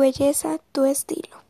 belleza, tu estilo.